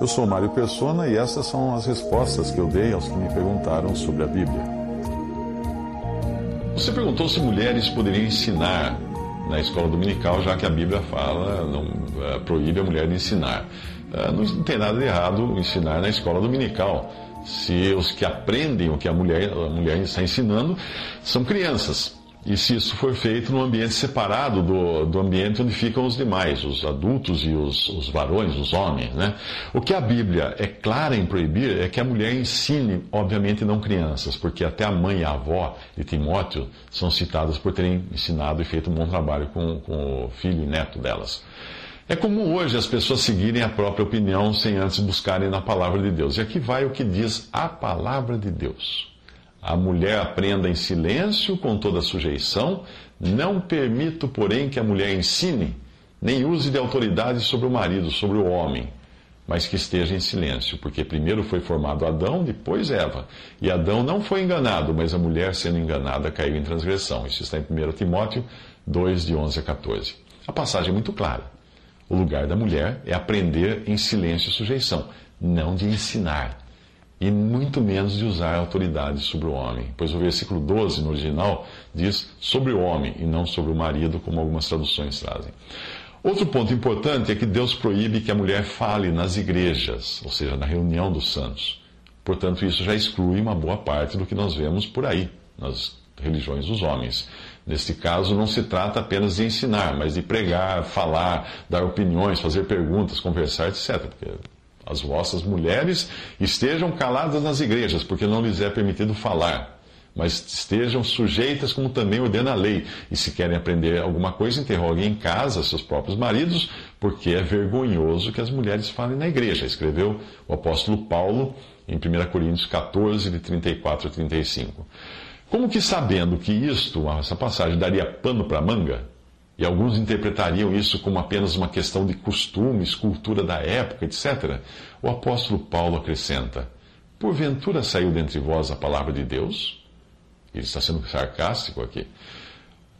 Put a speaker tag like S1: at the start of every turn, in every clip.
S1: Eu sou Mário Persona e essas são as respostas que eu dei aos que me perguntaram sobre a Bíblia. Você perguntou se mulheres poderiam ensinar na escola dominical, já que a Bíblia fala, não uh, proíbe a mulher de ensinar. Uh, não tem nada de errado ensinar na escola dominical, se os que aprendem o que a mulher, a mulher está ensinando são crianças. E se isso for feito num ambiente separado do, do ambiente onde ficam os demais, os adultos e os, os varões, os homens, né? O que a Bíblia é clara em proibir é que a mulher ensine, obviamente não crianças, porque até a mãe e a avó de Timóteo são citadas por terem ensinado e feito um bom trabalho com, com o filho e neto delas. É comum hoje as pessoas seguirem a própria opinião sem antes buscarem na palavra de Deus. E aqui vai o que diz a palavra de Deus. A mulher aprenda em silêncio, com toda sujeição. Não permito, porém, que a mulher ensine, nem use de autoridade sobre o marido, sobre o homem, mas que esteja em silêncio, porque primeiro foi formado Adão, depois Eva. E Adão não foi enganado, mas a mulher, sendo enganada, caiu em transgressão. Isso está em 1 Timóteo 2, de 11 a 14. A passagem é muito clara. O lugar da mulher é aprender em silêncio e sujeição, não de ensinar e muito menos de usar autoridade sobre o homem. Pois o versículo 12 no original diz sobre o homem e não sobre o marido, como algumas traduções trazem. Outro ponto importante é que Deus proíbe que a mulher fale nas igrejas, ou seja, na reunião dos santos. Portanto, isso já exclui uma boa parte do que nós vemos por aí, nas religiões dos homens. Neste caso, não se trata apenas de ensinar, mas de pregar, falar, dar opiniões, fazer perguntas, conversar, etc. Porque as vossas mulheres estejam caladas nas igrejas, porque não lhes é permitido falar. Mas estejam sujeitas, como também ordena a lei. E se querem aprender alguma coisa, interroguem em casa seus próprios maridos, porque é vergonhoso que as mulheres falem na igreja. Escreveu o apóstolo Paulo em 1 Coríntios 14, de 34 a 35. Como que sabendo que isto, essa passagem, daria pano para manga, e alguns interpretariam isso como apenas uma questão de costumes, cultura da época, etc. O apóstolo Paulo acrescenta: Porventura saiu dentre vós a palavra de Deus? Ele está sendo sarcástico aqui.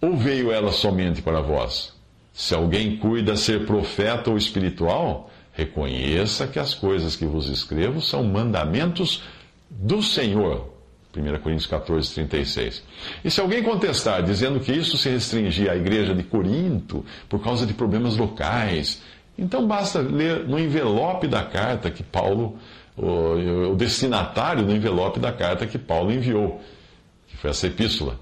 S1: Ou veio ela somente para vós? Se alguém cuida ser profeta ou espiritual, reconheça que as coisas que vos escrevo são mandamentos do Senhor 1 Coríntios 14, 36. E se alguém contestar, dizendo que isso se restringia à igreja de Corinto por causa de problemas locais, então basta ler no envelope da carta que Paulo, o, o destinatário do envelope da carta que Paulo enviou, que foi essa epístola.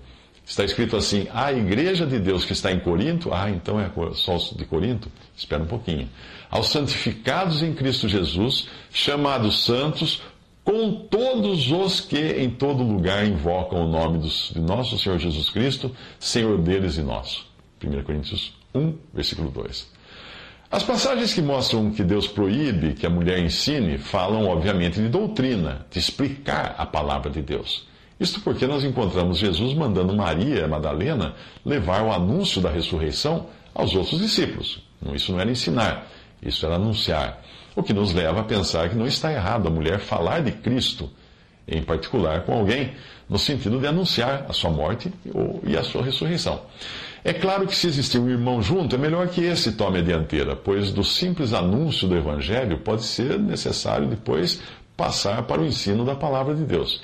S1: Está escrito assim: a igreja de Deus que está em Corinto, ah, então é só de Corinto? Espera um pouquinho. Aos santificados em Cristo Jesus, chamados santos, com todos os que em todo lugar invocam o nome de nosso Senhor Jesus Cristo, Senhor deles e nosso. 1 Coríntios 1, versículo 2. As passagens que mostram que Deus proíbe que a mulher ensine falam, obviamente, de doutrina, de explicar a palavra de Deus. Isto porque nós encontramos Jesus mandando Maria Madalena levar o anúncio da ressurreição aos outros discípulos. Isso não era ensinar, isso era anunciar. O que nos leva a pensar que não está errado a mulher falar de Cristo, em particular com alguém, no sentido de anunciar a sua morte e a sua ressurreição. É claro que se existir um irmão junto, é melhor que esse tome a dianteira, pois do simples anúncio do Evangelho pode ser necessário depois passar para o ensino da palavra de Deus.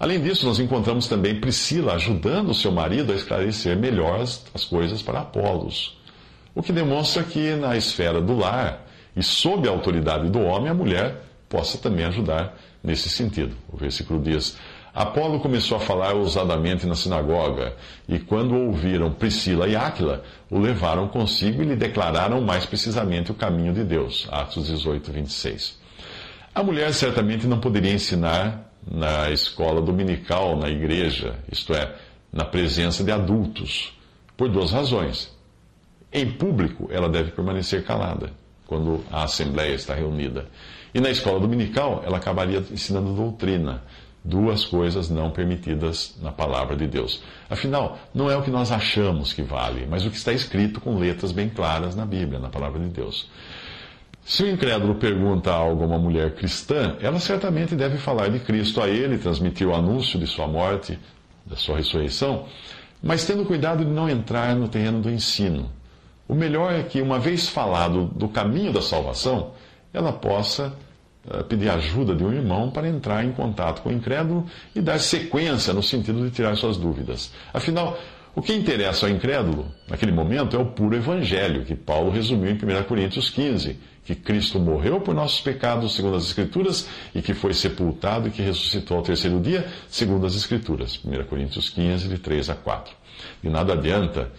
S1: Além disso, nós encontramos também Priscila ajudando seu marido a esclarecer melhor as, as coisas para Apolos, o que demonstra que na esfera do lar, e sob a autoridade do homem, a mulher possa também ajudar nesse sentido. O versículo diz: Apolo começou a falar ousadamente na sinagoga, e quando ouviram Priscila e Áquila, o levaram consigo e lhe declararam mais precisamente o caminho de Deus. Atos 18, 26. A mulher certamente não poderia ensinar na escola dominical, na igreja, isto é, na presença de adultos, por duas razões. Em público, ela deve permanecer calada quando a assembleia está reunida. E na escola dominical, ela acabaria ensinando doutrina, duas coisas não permitidas na palavra de Deus. Afinal, não é o que nós achamos que vale, mas o que está escrito com letras bem claras na Bíblia, na palavra de Deus. Se o incrédulo pergunta algo a uma mulher cristã, ela certamente deve falar de Cristo a ele, transmitir o anúncio de sua morte, da sua ressurreição, mas tendo cuidado de não entrar no terreno do ensino. O melhor é que, uma vez falado do caminho da salvação, ela possa uh, pedir ajuda de um irmão para entrar em contato com o incrédulo e dar sequência no sentido de tirar suas dúvidas. Afinal, o que interessa ao incrédulo, naquele momento, é o puro evangelho, que Paulo resumiu em 1 Coríntios 15, que Cristo morreu por nossos pecados, segundo as Escrituras, e que foi sepultado e que ressuscitou ao terceiro dia, segundo as Escrituras. 1 Coríntios 15, de 3 a 4. De nada adianta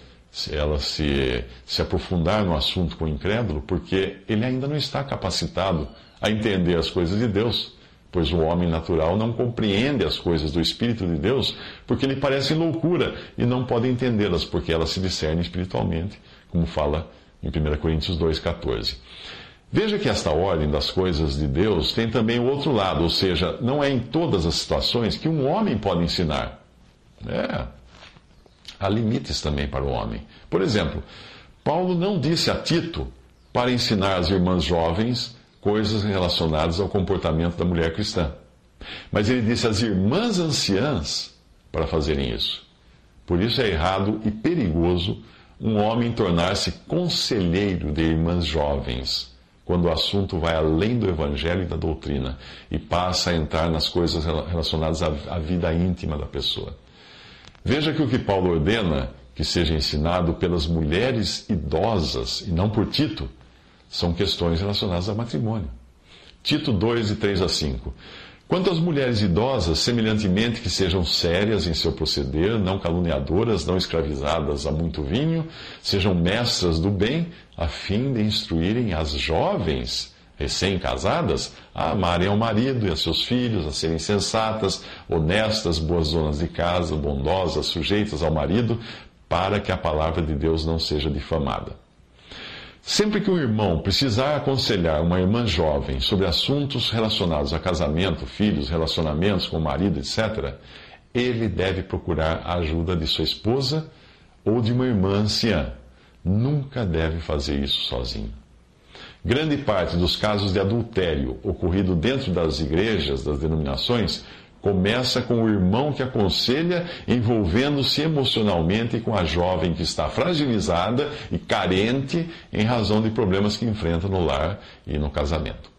S1: ela se, se aprofundar no assunto com o incrédulo, porque ele ainda não está capacitado a entender as coisas de Deus, pois o homem natural não compreende as coisas do Espírito de Deus, porque lhe parecem loucura e não pode entendê-las, porque elas se discernem espiritualmente, como fala em 1 Coríntios 2,14. Veja que esta ordem das coisas de Deus tem também o outro lado, ou seja, não é em todas as situações que um homem pode ensinar. É, há limites também para o homem. Por exemplo, Paulo não disse a Tito para ensinar às irmãs jovens coisas relacionadas ao comportamento da mulher cristã. Mas ele disse às irmãs anciãs para fazerem isso. Por isso é errado e perigoso um homem tornar-se conselheiro de irmãs jovens, quando o assunto vai além do evangelho e da doutrina e passa a entrar nas coisas relacionadas à vida íntima da pessoa. Veja que o que Paulo ordena que seja ensinado pelas mulheres idosas e não por Tito são questões relacionadas ao matrimônio. Tito 2, de 3 a 5. Quanto às mulheres idosas, semelhantemente que sejam sérias em seu proceder, não caluniadoras, não escravizadas a muito vinho, sejam mestras do bem, a fim de instruírem as jovens recém-casadas a amarem ao marido e a seus filhos, a serem sensatas, honestas, boas donas de casa, bondosas, sujeitas ao marido, para que a palavra de Deus não seja difamada. Sempre que um irmão precisar aconselhar uma irmã jovem sobre assuntos relacionados a casamento, filhos, relacionamentos com o marido, etc., ele deve procurar a ajuda de sua esposa ou de uma irmã anciã. Nunca deve fazer isso sozinho. Grande parte dos casos de adultério ocorrido dentro das igrejas, das denominações, começa com o irmão que aconselha, envolvendo-se emocionalmente com a jovem que está fragilizada e carente em razão de problemas que enfrenta no lar e no casamento.